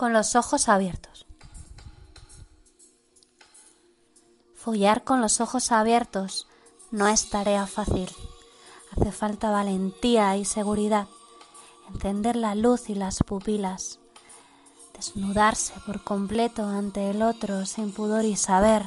Con los ojos abiertos. Follar con los ojos abiertos no es tarea fácil. Hace falta valentía y seguridad, encender la luz y las pupilas, desnudarse por completo ante el otro sin pudor y saber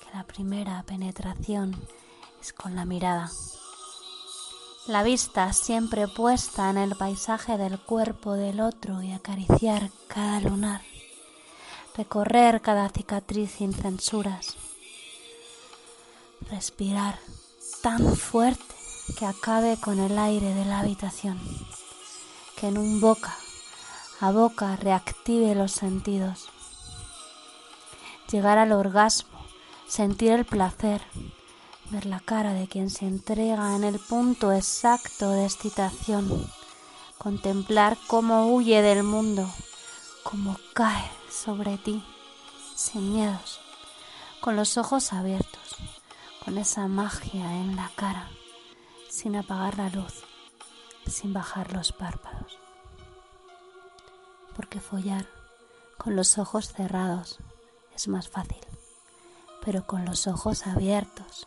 que la primera penetración es con la mirada la vista siempre puesta en el paisaje del cuerpo del otro y acariciar cada lunar, recorrer cada cicatriz sin censuras, respirar tan fuerte que acabe con el aire de la habitación, que en un boca a boca reactive los sentidos, llegar al orgasmo, sentir el placer, ver la cara de quien se entrega en el punto exacto de excitación, contemplar cómo huye del mundo, cómo cae sobre ti, sin miedos, con los ojos abiertos, con esa magia en la cara, sin apagar la luz, sin bajar los párpados. Porque follar con los ojos cerrados es más fácil, pero con los ojos abiertos